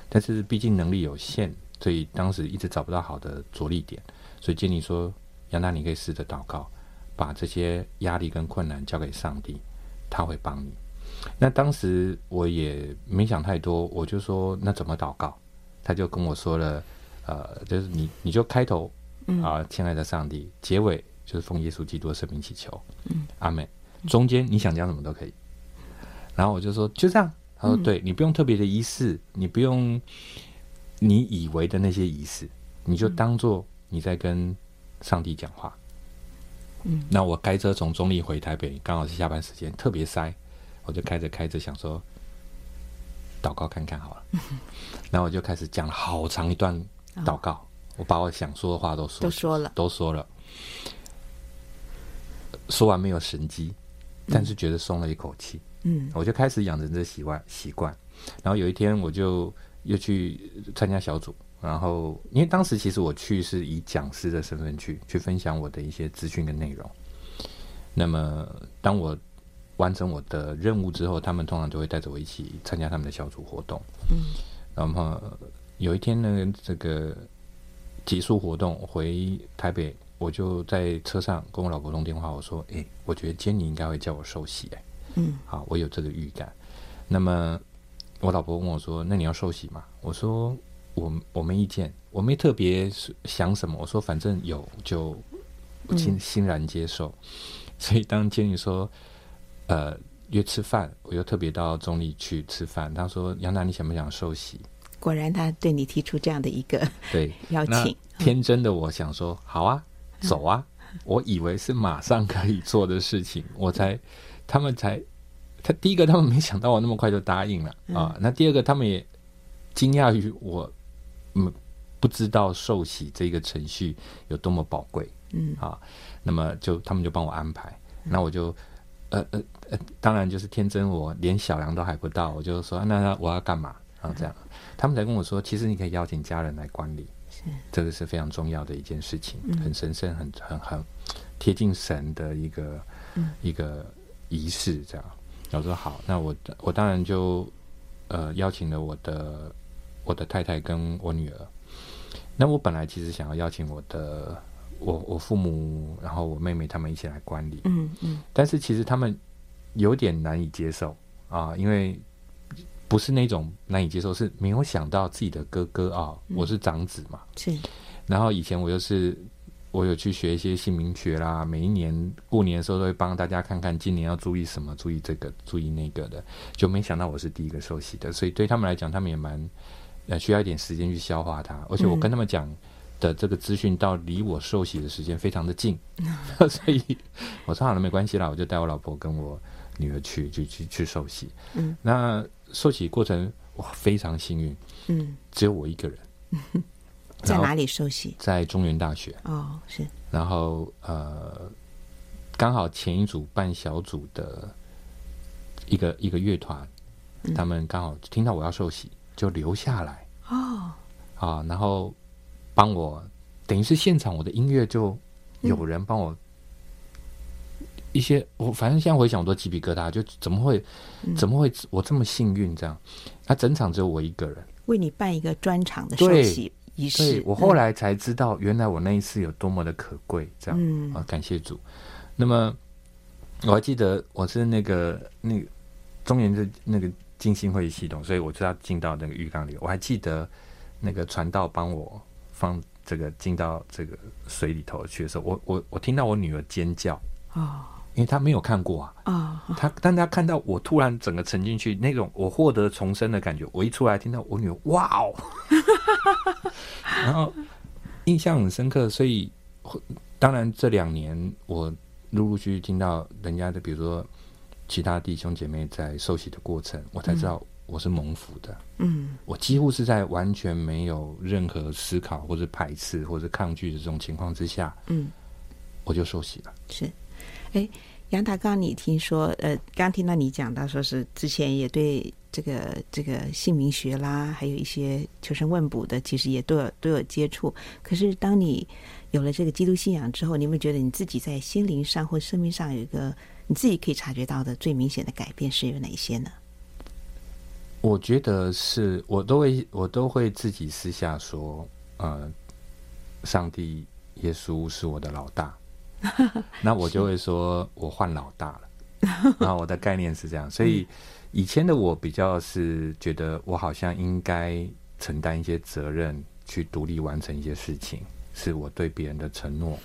Speaker 2: 但是毕竟能力有限，所以当时一直找不到好的着力点。所以建议说，杨娜，你可以试着祷告，把这些压力跟困难交给上帝，他会帮你。那当时我也没想太多，我就说那怎么祷告？他就跟我说了，呃，就是你你就开头啊，亲爱的上帝，结尾就是奉耶稣基督的圣名祈求，嗯，阿门。中间你想讲什么都可以。然后我就说就这样。他说对，你不用特别的仪式，你不用你以为的那些仪式，你就当做你在跟上帝讲话。嗯，那我开车从中立回台北，刚好是下班时间，特别塞。我就开着开着想说，祷告看看好了，然后我就开始讲了好长一段祷告，我把我想说的话都说都说了，都说了，说完没有神机，但是觉得松了一口气。嗯，我就开始养成这习惯习惯。然后有一天我就又去参加小组，然后因为当时其实我去是以讲师的身份去去分享我的一些资讯跟内容。那么当我完成我的任务之后，他们通常就会带着我一起参加他们的小组活动。嗯，然后有一天呢，这个结束活动回台北，我就在车上跟我老婆通电话，我说：“哎，我觉得今天应该会叫我受洗。”哎，嗯，好，我有这个预感。那么我老婆问我说：“那你要受洗吗？”我说：“我我没意见，我没特别想什么。”我说：“反正有就欣欣然接受。”所以当经理说。呃，约吃饭，我又特别到中立去吃饭。他说：“杨楠，你想不想受洗？”
Speaker 1: 果然，他对你提出这样的一个
Speaker 2: 对
Speaker 1: 邀请。
Speaker 2: 天真的我想说：“好啊，走啊！”嗯、我以为是马上可以做的事情，我才他们才他第一个，他们没想到我那么快就答应了啊。嗯、那第二个，他们也惊讶于我嗯不知道受洗这个程序有多么宝贵。嗯啊，那么就他们就帮我安排，那我就。呃呃呃，当然就是天真，我连小羊都还不到，我就说那那我要干嘛？然后这样，嗯、他们才跟我说，其实你可以邀请家人来管理，是这个是非常重要的一件事情，嗯、很神圣、很很很贴近神的一个、嗯、一个仪式这样。我说好，那我我当然就呃邀请了我的我的太太跟我女儿。那我本来其实想要邀请我的我我父母，然后我妹妹他们一起来观礼。
Speaker 1: 嗯嗯。
Speaker 2: 但是其实他们有点难以接受啊，因为不是那种难以接受，是没有想到自己的哥哥啊，我是长子嘛。
Speaker 1: 是。
Speaker 2: 然后以前我又是。我有去学一些姓名学啦，每一年过年的时候都会帮大家看看今年要注意什么，注意这个，注意那个的，就没想到我是第一个受洗的，所以对他们来讲，他们也蛮呃需要一点时间去消化它，而且我跟他们讲的这个资讯到离我受洗的时间非常的近，嗯、所以我说好了没关系啦，我就带我老婆跟我女儿去，就去去受洗。嗯，那受洗过程哇非常幸运，嗯，只有我一个人。嗯
Speaker 1: 在哪里受洗？
Speaker 2: 在中原大学。
Speaker 1: 哦，是。
Speaker 2: 然后呃，刚好前一组办小组的一个一个乐团，嗯、他们刚好听到我要受洗，就留下来。
Speaker 1: 哦。
Speaker 2: 啊，然后帮我，等于是现场我的音乐就有人帮我一些，嗯、我反正现在回想我都鸡皮疙瘩，就怎么会怎么会我这么幸运这样？那整场只有我一个人。
Speaker 1: 为你办一个专场的休息。仪式，
Speaker 2: 对，我后来才知道，原来我那一次有多么的可贵，这样、
Speaker 1: 嗯、
Speaker 2: 啊，感谢主。那么我还记得我是那个那个中原的那个浸信会议系统，所以我就要进到那个浴缸里。我还记得那个传道帮我放这个进到这个水里头去的时候，我我我听到我女儿尖叫
Speaker 1: 哦。
Speaker 2: 因为他没有看过啊，
Speaker 1: 啊，
Speaker 2: 他但他看到我突然整个沉进去，那种我获得重生的感觉，我一出来听到我女儿哇哦，然后印象很深刻，所以当然这两年我陆陆续续听到人家的，比如说其他弟兄姐妹在受洗的过程，我才知道我是蒙福的，
Speaker 1: 嗯，
Speaker 2: 我几乎是在完全没有任何思考或者排斥或者抗拒的这种情况之下，
Speaker 1: 嗯，
Speaker 2: 我就受洗了，
Speaker 1: 是。哎，杨达，刚你听说，呃，刚听到你讲到，说是之前也对这个这个姓名学啦，还有一些求神问卜的，其实也都有都有接触。可是当你有了这个基督信仰之后，你有没有觉得你自己在心灵上或生命上有一个你自己可以察觉到的最明显的改变是有哪些呢？
Speaker 2: 我觉得是我都会我都会自己私下说，呃，上帝耶稣是我的老大。那我就会说，我换老大了。然后我的概念是这样，所以以前的我比较是觉得我好像应该承担一些责任，去独立完成一些事情，是我对别人的承诺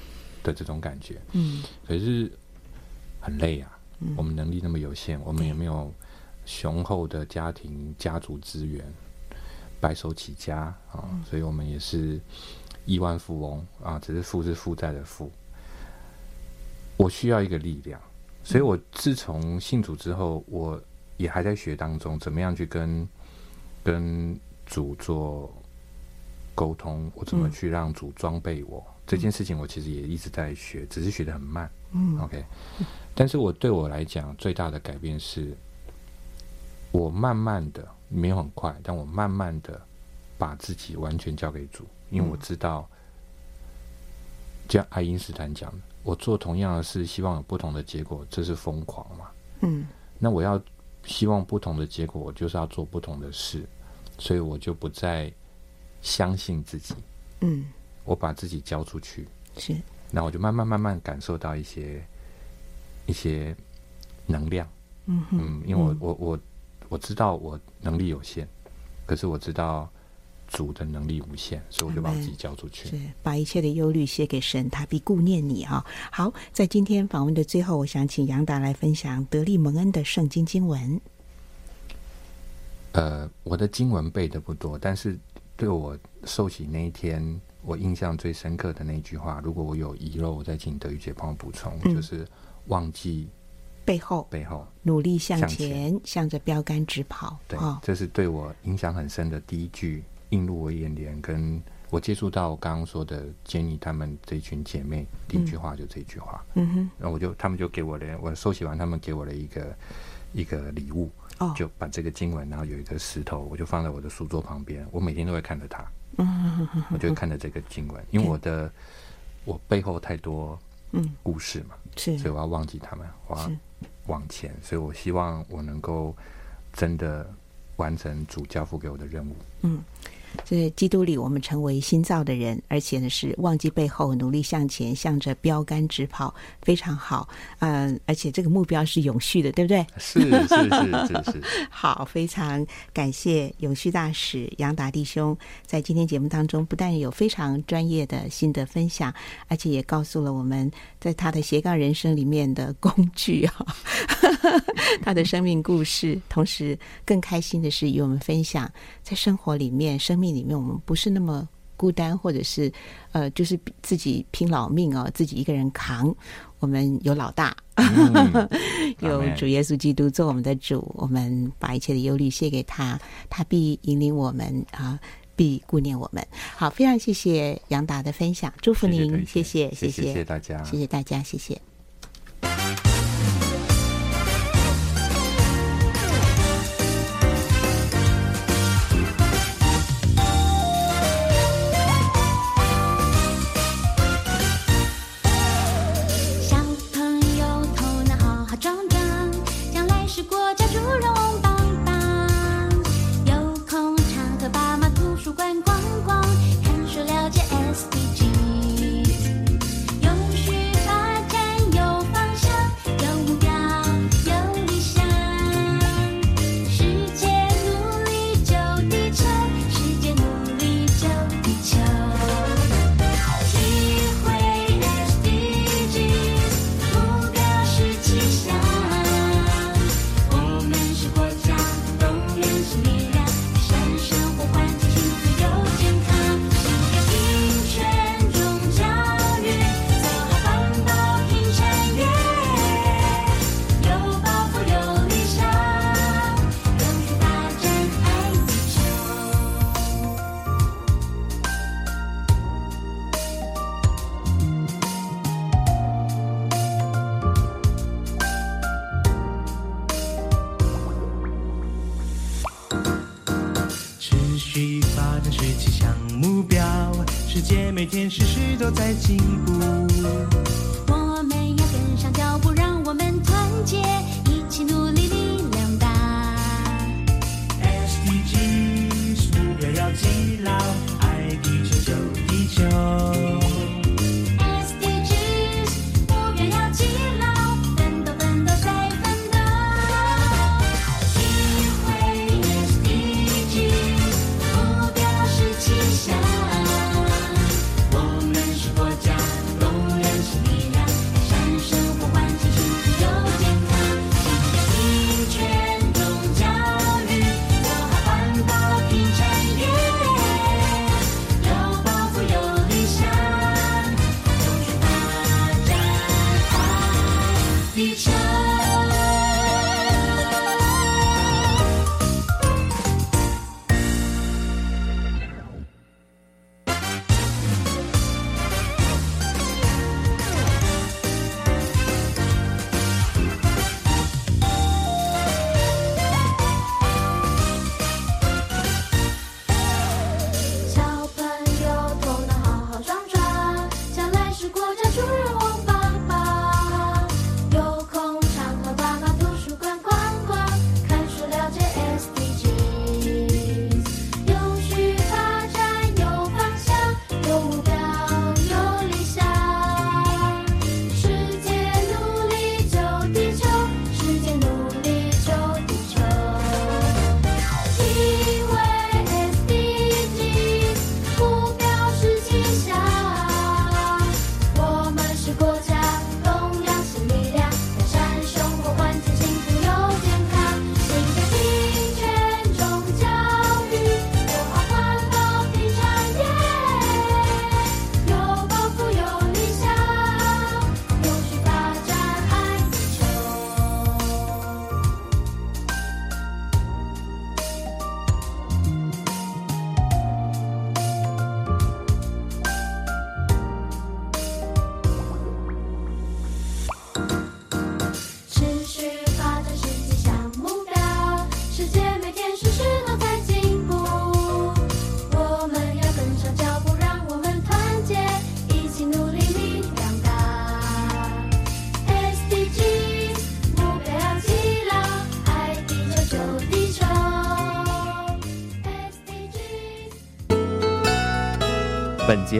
Speaker 2: 的这种感觉。
Speaker 1: 嗯，
Speaker 2: 可是很累啊。我们能力那么有限，我们也没有雄厚的家庭家族资源，白手起家啊，所以我们也是亿万富翁啊，只是富是负债的负。我需要一个力量，所以我自从信主之后，我也还在学当中，怎么样去跟跟主做沟通，我怎么去让主装备我、嗯、这件事情，我其实也一直在学，只是学的很慢。
Speaker 1: 嗯
Speaker 2: ，OK。但是我对我来讲最大的改变是，我慢慢的没有很快，但我慢慢的把自己完全交给主，因为我知道，像爱因斯坦讲的。我做同样的事，希望有不同的结果，这是疯狂嘛？
Speaker 1: 嗯，
Speaker 2: 那我要希望不同的结果，我就是要做不同的事，所以我就不再相信自己。
Speaker 1: 嗯，
Speaker 2: 我把自己交出去，
Speaker 1: 是，
Speaker 2: 那我就慢慢慢慢感受到一些一些能量。
Speaker 1: 嗯哼
Speaker 2: 嗯，因为我我我我知道我能力有限，可是我知道。主的能力无限，所以我就把自己交出去，
Speaker 1: 是把一切的忧虑卸给神，他必顾念你啊！好，在今天访问的最后，我想请杨达来分享德利蒙恩的圣经经文。
Speaker 2: 呃，我的经文背的不多，但是对我受洗那一天，我印象最深刻的那句话，如果我有遗漏，我再请德语姐帮我补充，嗯、就是忘记
Speaker 1: 背后，
Speaker 2: 背后
Speaker 1: 努力向前，向前，向着标杆直跑。
Speaker 2: 对、
Speaker 1: 哦，
Speaker 2: 这是对我影响很深的第一句。映入我眼帘，跟我接触到我刚刚说的 Jenny 他们这一群姐妹，第一句话就这一句话。
Speaker 1: 嗯哼，
Speaker 2: 然后我就他们就给我了，我收洗完，他们给我了一个一个礼物，
Speaker 1: 哦，
Speaker 2: 就把这个经文，然后有一个石头，我就放在我的书桌旁边，我每天都会看着它。
Speaker 1: 嗯哼哼，
Speaker 2: 我就会看着这个经文，因为我的我背后太多嗯故事嘛，
Speaker 1: 是，
Speaker 2: 所以我要忘记他们，我要往前，所以我希望我能够真的完成主交付给我的任务。
Speaker 3: 嗯。在基督里，我们成为新造的人，而且呢是忘记背后，努力向前，向着标杆直跑，非常好。嗯，而且这个目标是永续的，对不对？
Speaker 2: 是是是是是。
Speaker 3: 好，非常感谢永续大使杨达弟兄在今天节目当中，不但有非常专业的心得分享，而且也告诉了我们在他的斜杠人生里面的工具啊，他的生命故事。同时，更开心的是与我们分享在生活里面生。命里面，我们不是那么孤单，或者是呃，就是自己拼老命哦，自己一个人扛。我们有老大，嗯、有主耶稣基督做我们的主，我们把一切的忧虑卸给他，他必引领我们啊，必顾念我们。好，非常谢谢杨达的分享，祝福您，谢谢，谢谢，谢谢大家，谢谢大家，谢
Speaker 4: 谢。